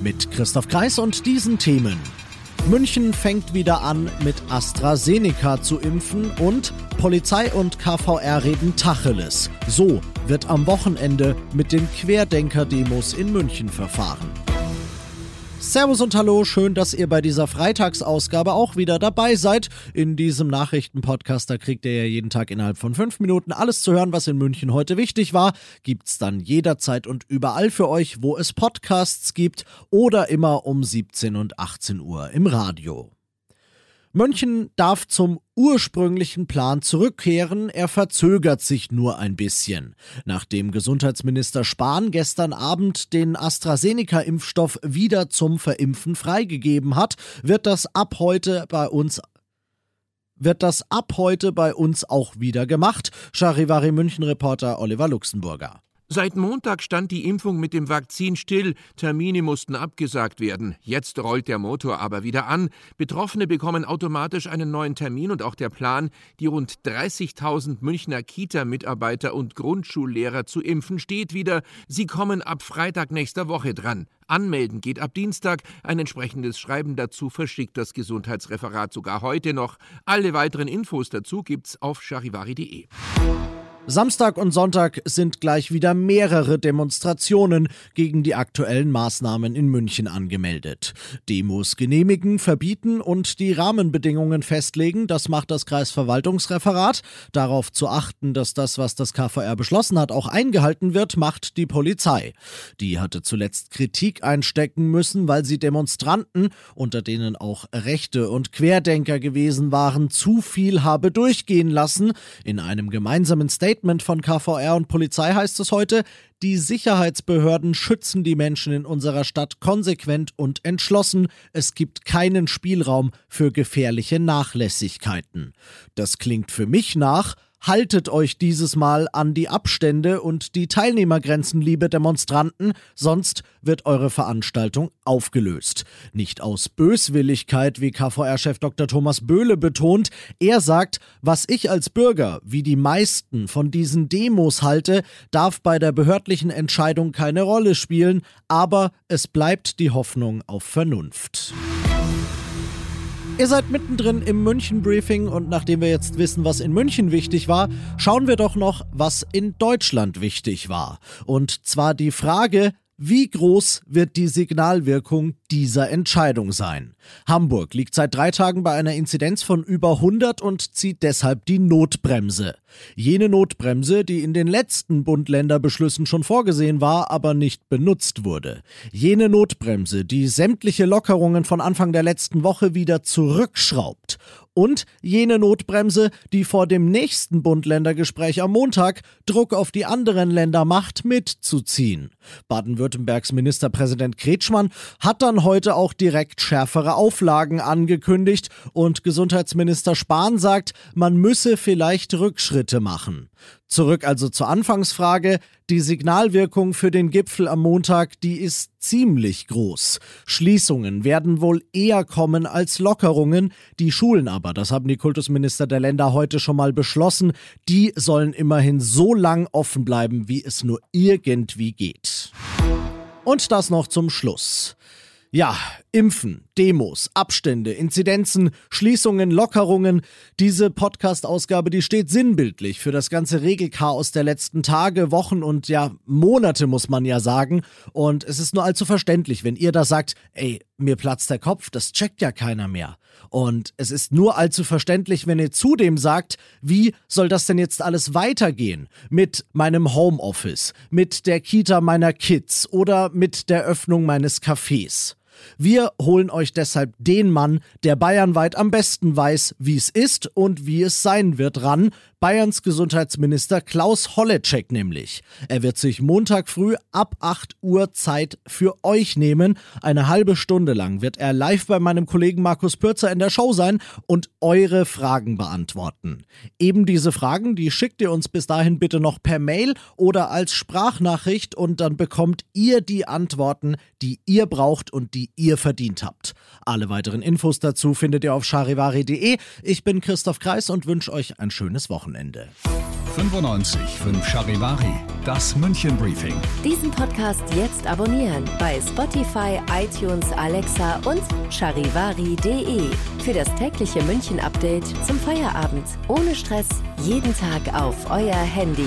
Mit Christoph Kreis und diesen Themen. München fängt wieder an, mit AstraZeneca zu impfen und Polizei und KVR reden Tacheles. So wird am Wochenende mit den Querdenker-Demos in München verfahren. Servus und Hallo, schön, dass ihr bei dieser Freitagsausgabe auch wieder dabei seid. In diesem Nachrichtenpodcast, da kriegt ihr ja jeden Tag innerhalb von fünf Minuten alles zu hören, was in München heute wichtig war. Gibt's dann jederzeit und überall für euch, wo es Podcasts gibt oder immer um 17 und 18 Uhr im Radio. München darf zum ursprünglichen Plan zurückkehren, er verzögert sich nur ein bisschen. Nachdem Gesundheitsminister Spahn gestern Abend den AstraZeneca-Impfstoff wieder zum Verimpfen freigegeben hat, wird das ab heute bei uns wird das ab heute bei uns auch wieder gemacht. Charivari München Reporter Oliver Luxemburger. Seit Montag stand die Impfung mit dem Vakzin still, Termine mussten abgesagt werden. Jetzt rollt der Motor aber wieder an. Betroffene bekommen automatisch einen neuen Termin und auch der Plan, die rund 30.000 Münchner Kita-Mitarbeiter und Grundschullehrer zu impfen, steht wieder. Sie kommen ab Freitag nächster Woche dran. Anmelden geht ab Dienstag. Ein entsprechendes Schreiben dazu verschickt das Gesundheitsreferat sogar heute noch. Alle weiteren Infos dazu gibt's auf charivari.de. Samstag und Sonntag sind gleich wieder mehrere Demonstrationen gegen die aktuellen Maßnahmen in München angemeldet. Demos genehmigen, verbieten und die Rahmenbedingungen festlegen, das macht das Kreisverwaltungsreferat. Darauf zu achten, dass das, was das KVR beschlossen hat, auch eingehalten wird, macht die Polizei. Die hatte zuletzt Kritik einstecken müssen, weil sie Demonstranten, unter denen auch Rechte und Querdenker gewesen waren, zu viel habe durchgehen lassen. In einem gemeinsamen Statement Statement von KVR und Polizei heißt es heute, die Sicherheitsbehörden schützen die Menschen in unserer Stadt konsequent und entschlossen. Es gibt keinen Spielraum für gefährliche Nachlässigkeiten. Das klingt für mich nach, Haltet euch dieses Mal an die Abstände und die Teilnehmergrenzen, liebe Demonstranten, sonst wird eure Veranstaltung aufgelöst. Nicht aus Böswilligkeit, wie KVR-Chef Dr. Thomas Böhle betont. Er sagt, was ich als Bürger, wie die meisten von diesen Demos halte, darf bei der behördlichen Entscheidung keine Rolle spielen, aber es bleibt die Hoffnung auf Vernunft. Ihr seid mittendrin im München-Briefing und nachdem wir jetzt wissen, was in München wichtig war, schauen wir doch noch, was in Deutschland wichtig war. Und zwar die Frage, wie groß wird die Signalwirkung dieser Entscheidung sein? Hamburg liegt seit drei Tagen bei einer Inzidenz von über 100 und zieht deshalb die Notbremse. Jene Notbremse, die in den letzten Bund-Länder-Beschlüssen schon vorgesehen war, aber nicht benutzt wurde. Jene Notbremse, die sämtliche Lockerungen von Anfang der letzten Woche wieder zurückschraubt und jene Notbremse, die vor dem nächsten Bund-Länder-Gespräch am Montag Druck auf die anderen Länder macht, mitzuziehen. Baden-Württembergs Ministerpräsident Kretschmann hat dann heute auch direkt schärfere Auflagen angekündigt und Gesundheitsminister Spahn sagt, man müsse vielleicht Rückschritte machen. Zurück also zur Anfangsfrage. Die Signalwirkung für den Gipfel am Montag, die ist ziemlich groß. Schließungen werden wohl eher kommen als Lockerungen. Die Schulen aber, das haben die Kultusminister der Länder heute schon mal beschlossen, die sollen immerhin so lang offen bleiben, wie es nur irgendwie geht. Und das noch zum Schluss. Ja, Impfen, Demos, Abstände, Inzidenzen, Schließungen, Lockerungen. Diese Podcast-Ausgabe, die steht sinnbildlich für das ganze Regelchaos der letzten Tage, Wochen und ja, Monate, muss man ja sagen. Und es ist nur allzu verständlich, wenn ihr da sagt, ey, mir platzt der Kopf, das checkt ja keiner mehr. Und es ist nur allzu verständlich, wenn ihr zudem sagt, wie soll das denn jetzt alles weitergehen? Mit meinem Homeoffice, mit der Kita meiner Kids oder mit der Öffnung meines Cafés. Wir holen euch deshalb den Mann, der bayernweit am besten weiß, wie es ist und wie es sein wird, ran. Bayerns Gesundheitsminister Klaus Holleczek nämlich. Er wird sich Montag früh ab 8 Uhr Zeit für euch nehmen. Eine halbe Stunde lang wird er live bei meinem Kollegen Markus Pürzer in der Show sein und eure Fragen beantworten. Eben diese Fragen, die schickt ihr uns bis dahin bitte noch per Mail oder als Sprachnachricht und dann bekommt ihr die Antworten, die ihr braucht und die ihr verdient habt. Alle weiteren Infos dazu findet ihr auf charivari.de. Ich bin Christoph Kreis und wünsche euch ein schönes Wochenende. Wochenende. 95 5 Charivari, das München Briefing. Diesen Podcast jetzt abonnieren bei Spotify, iTunes, Alexa und charivari.de. Für das tägliche München Update zum Feierabend. Ohne Stress, jeden Tag auf euer Handy.